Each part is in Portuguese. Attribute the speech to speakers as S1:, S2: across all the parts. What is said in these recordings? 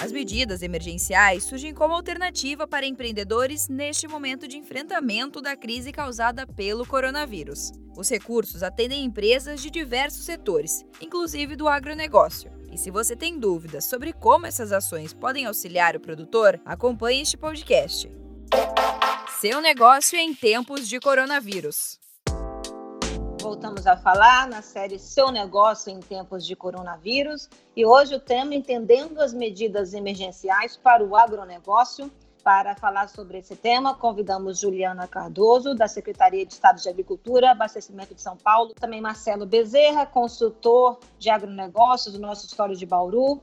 S1: As medidas emergenciais surgem como alternativa para empreendedores neste momento de enfrentamento da crise causada pelo coronavírus. Os recursos atendem empresas de diversos setores, inclusive do agronegócio. E se você tem dúvidas sobre como essas ações podem auxiliar o produtor, acompanhe este podcast. Seu negócio em tempos de coronavírus.
S2: Voltamos a falar na série Seu Negócio em Tempos de Coronavírus e hoje o tema Entendendo as Medidas Emergenciais para o Agronegócio. Para falar sobre esse tema, convidamos Juliana Cardoso, da Secretaria de Estado de Agricultura, Abastecimento de São Paulo, também Marcelo Bezerra, consultor de agronegócios do nosso História de Bauru.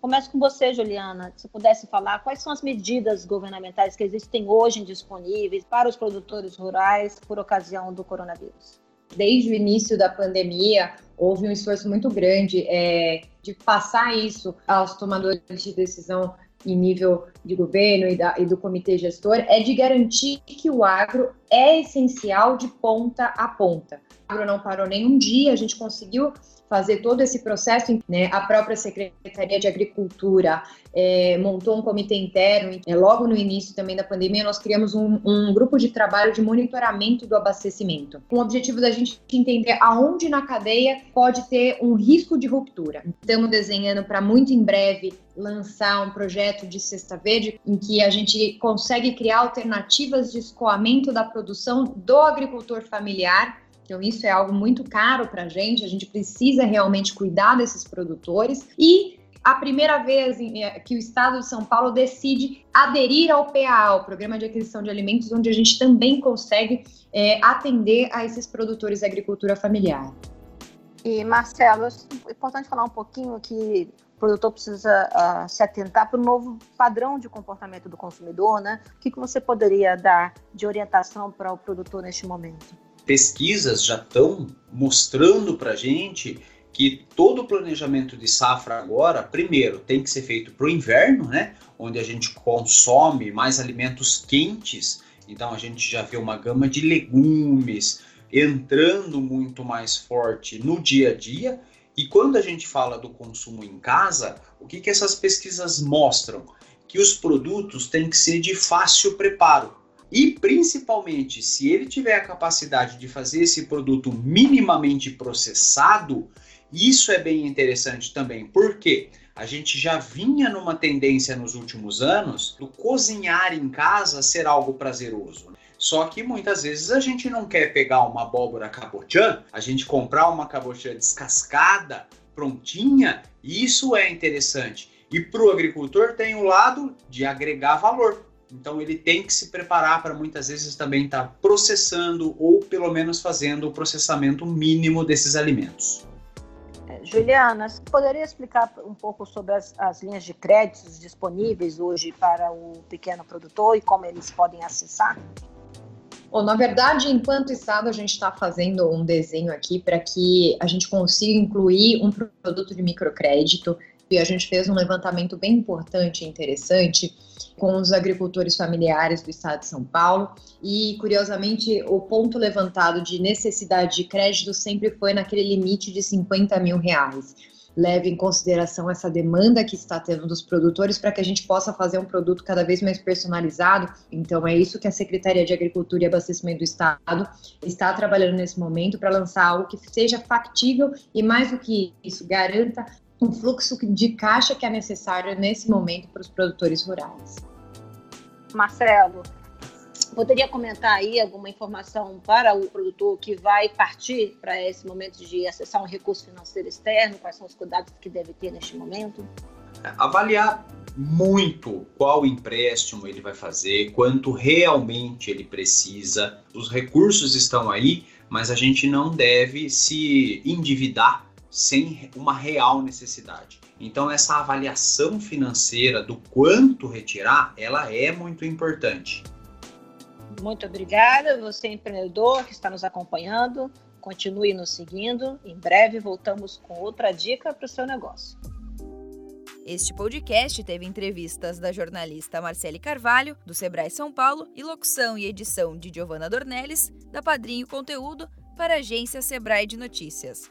S2: Começo com você, Juliana. Se pudesse falar, quais são as medidas governamentais que existem hoje disponíveis para os produtores rurais por ocasião do coronavírus?
S3: Desde o início da pandemia, houve um esforço muito grande é, de passar isso aos tomadores de decisão em nível de governo e, da, e, do comitê gestor, é de garantir que o agro é essencial de ponta a ponta. Agro não parou nem um dia, a gente conseguiu fazer todo esse processo. Né? A própria Secretaria de Agricultura é, montou um comitê interno. É, logo no início também da pandemia, nós criamos um, um, grupo de trabalho de monitoramento do abastecimento, com o objetivo da gente entender aonde na cadeia pode ter um risco de ruptura. Estamos desenhando para muito em breve lançar um projeto de cesta verde em que a gente consegue criar alternativas de escoamento da produção do agricultor familiar então, isso é algo muito caro para a gente, a gente precisa realmente cuidar desses produtores. E a primeira vez é, que o Estado de São Paulo decide aderir ao PAA, o Programa de Aquisição de Alimentos, onde a gente também consegue é, atender a esses produtores da agricultura familiar.
S2: E, Marcelo, é importante falar um pouquinho que o produtor precisa uh, se atentar para o novo padrão de comportamento do consumidor, né? O que, que você poderia dar de orientação para o produtor neste momento?
S4: Pesquisas já estão mostrando para a gente que todo o planejamento de safra agora, primeiro, tem que ser feito para o inverno, né? Onde a gente consome mais alimentos quentes. Então a gente já vê uma gama de legumes entrando muito mais forte no dia a dia. E quando a gente fala do consumo em casa, o que, que essas pesquisas mostram? Que os produtos têm que ser de fácil preparo. E principalmente, se ele tiver a capacidade de fazer esse produto minimamente processado, isso é bem interessante também, porque a gente já vinha numa tendência nos últimos anos do cozinhar em casa ser algo prazeroso. Só que muitas vezes a gente não quer pegar uma abóbora cabotiã, a gente comprar uma cabotiã descascada, prontinha, isso é interessante. E para o agricultor tem o lado de agregar valor. Então ele tem que se preparar para muitas vezes também estar tá processando ou pelo menos fazendo o processamento mínimo desses alimentos.
S2: É, Juliana, você poderia explicar um pouco sobre as, as linhas de créditos disponíveis hoje para o pequeno produtor e como eles podem acessar?
S3: Bom, na verdade, enquanto Estado, a gente está fazendo um desenho aqui para que a gente consiga incluir um produto de microcrédito a gente fez um levantamento bem importante e interessante com os agricultores familiares do estado de São Paulo e, curiosamente, o ponto levantado de necessidade de crédito sempre foi naquele limite de 50 mil reais. Leve em consideração essa demanda que está tendo dos produtores para que a gente possa fazer um produto cada vez mais personalizado. Então, é isso que a Secretaria de Agricultura e Abastecimento do Estado está trabalhando nesse momento para lançar algo que seja factível e, mais do que isso, garanta um fluxo de caixa que é necessário nesse momento para os produtores rurais.
S2: Marcelo, poderia comentar aí alguma informação para o produtor que vai partir para esse momento de acessar um recurso financeiro externo? Quais são os cuidados que deve ter neste momento?
S4: Avaliar muito qual empréstimo ele vai fazer, quanto realmente ele precisa. Os recursos estão aí, mas a gente não deve se endividar sem uma real necessidade. Então essa avaliação financeira do quanto retirar, ela é muito importante.
S2: Muito obrigada, você empreendedor que está nos acompanhando, continue nos seguindo. Em breve voltamos com outra dica para o seu negócio.
S1: Este podcast teve entrevistas da jornalista Marcele Carvalho, do Sebrae São Paulo, e locução e edição de Giovanna Dornelles, da Padrinho Conteúdo, para a agência Sebrae de Notícias.